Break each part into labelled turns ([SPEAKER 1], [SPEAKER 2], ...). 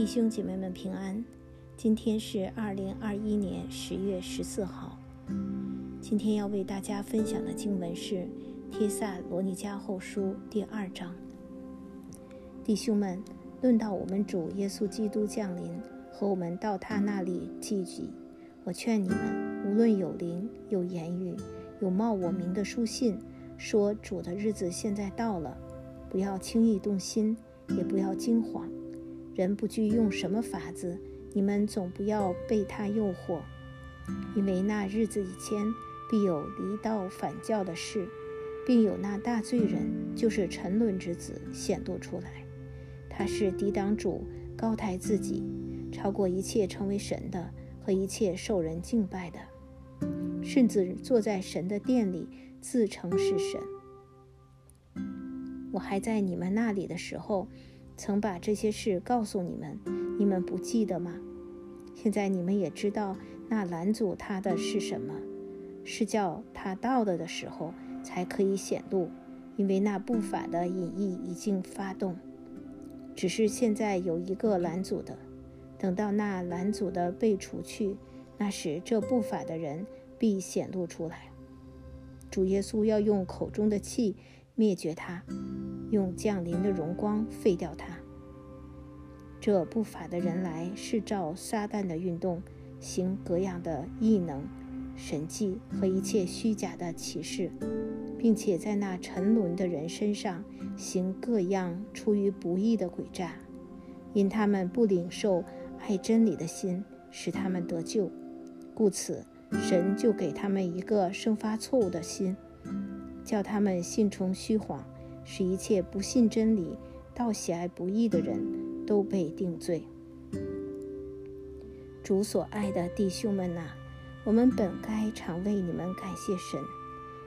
[SPEAKER 1] 弟兄姐妹们平安，今天是二零二一年十月十四号。今天要为大家分享的经文是《帖萨罗尼迦后书》第二章。弟兄们，论到我们主耶稣基督降临和我们到他那里聚集，我劝你们，无论有灵、有言语、有冒我名的书信，说主的日子现在到了，不要轻易动心，也不要惊慌。人不惧用什么法子，你们总不要被他诱惑，因为那日子以前必有离道反教的事，并有那大罪人，就是沉沦之子显露出来。他是抵挡主，高抬自己，超过一切成为神的和一切受人敬拜的，甚至坐在神的殿里自称是神。我还在你们那里的时候。曾把这些事告诉你们，你们不记得吗？现在你们也知道那拦阻他的是什么，是叫他到了的时候才可以显露，因为那不法的隐意已经发动。只是现在有一个拦阻的，等到那拦阻的被除去，那时这不法的人必显露出来。主耶稣要用口中的气灭绝他。用降临的荣光废掉它。这不法的人来是照撒旦的运动，行各样的异能、神迹和一切虚假的启示，并且在那沉沦的人身上行各样出于不义的诡诈，因他们不领受爱真理的心，使他们得救，故此神就给他们一个生发错误的心，叫他们信从虚谎。使一切不信真理、到喜爱不义的人都被定罪。主所爱的弟兄们呐，我们本该常为你们感谢神，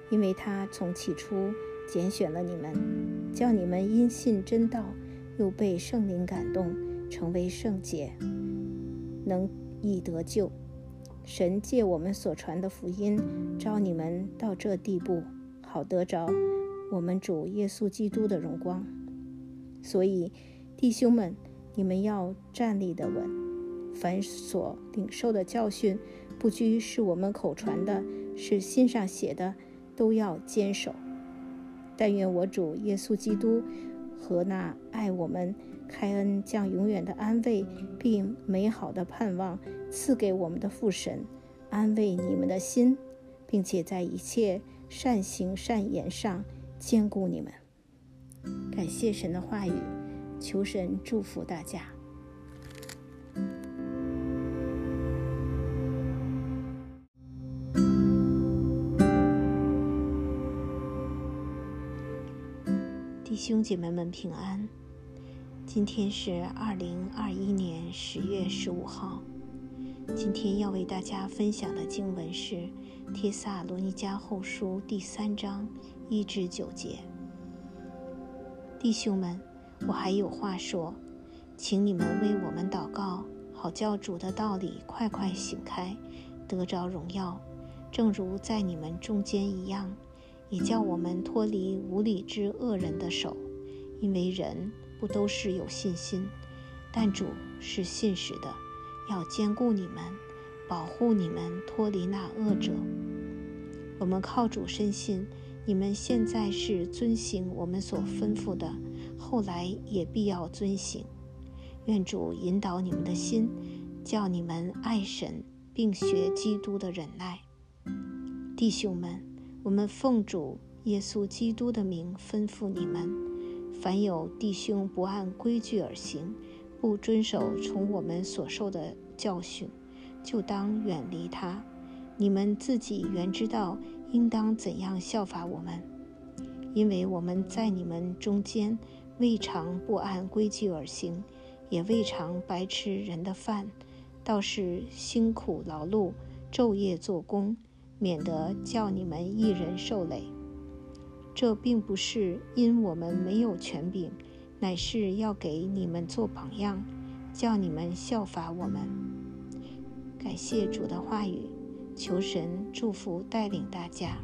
[SPEAKER 1] 因为他从起初拣选了你们，叫你们因信真道，又被圣灵感动，成为圣洁，能以得救。神借我们所传的福音，招你们到这地步，好得着。我们主耶稣基督的荣光，所以弟兄们，你们要站立的稳。凡所领受的教训，不拘是我们口传的，是心上写的，都要坚守。但愿我主耶稣基督和那爱我们、开恩将永远的安慰并美好的盼望赐给我们的父神，安慰你们的心，并且在一切善行善言上。兼顾你们，感谢神的话语，求神祝福大家。弟兄姐妹们平安，今天是二零二一年十月十五号。今天要为大家分享的经文是《帖萨罗尼迦后书》第三章。一至九节，弟兄们，我还有话说，请你们为我们祷告，好叫主的道理快快醒开，得着荣耀，正如在你们中间一样，也叫我们脱离无理之恶人的手，因为人不都是有信心，但主是信实的，要兼顾你们，保护你们脱离那恶者。我们靠主深信。你们现在是遵行我们所吩咐的，后来也必要遵行。愿主引导你们的心，叫你们爱神，并学基督的忍耐。弟兄们，我们奉主耶稣基督的名吩咐你们：凡有弟兄不按规矩而行，不遵守从我们所受的教训，就当远离他。你们自己原知道。应当怎样效法我们？因为我们在你们中间未尝不按规矩而行，也未尝白吃人的饭，倒是辛苦劳碌，昼夜做工，免得叫你们一人受累。这并不是因我们没有权柄，乃是要给你们做榜样，叫你们效法我们。感谢主的话语。求神祝福带领大家。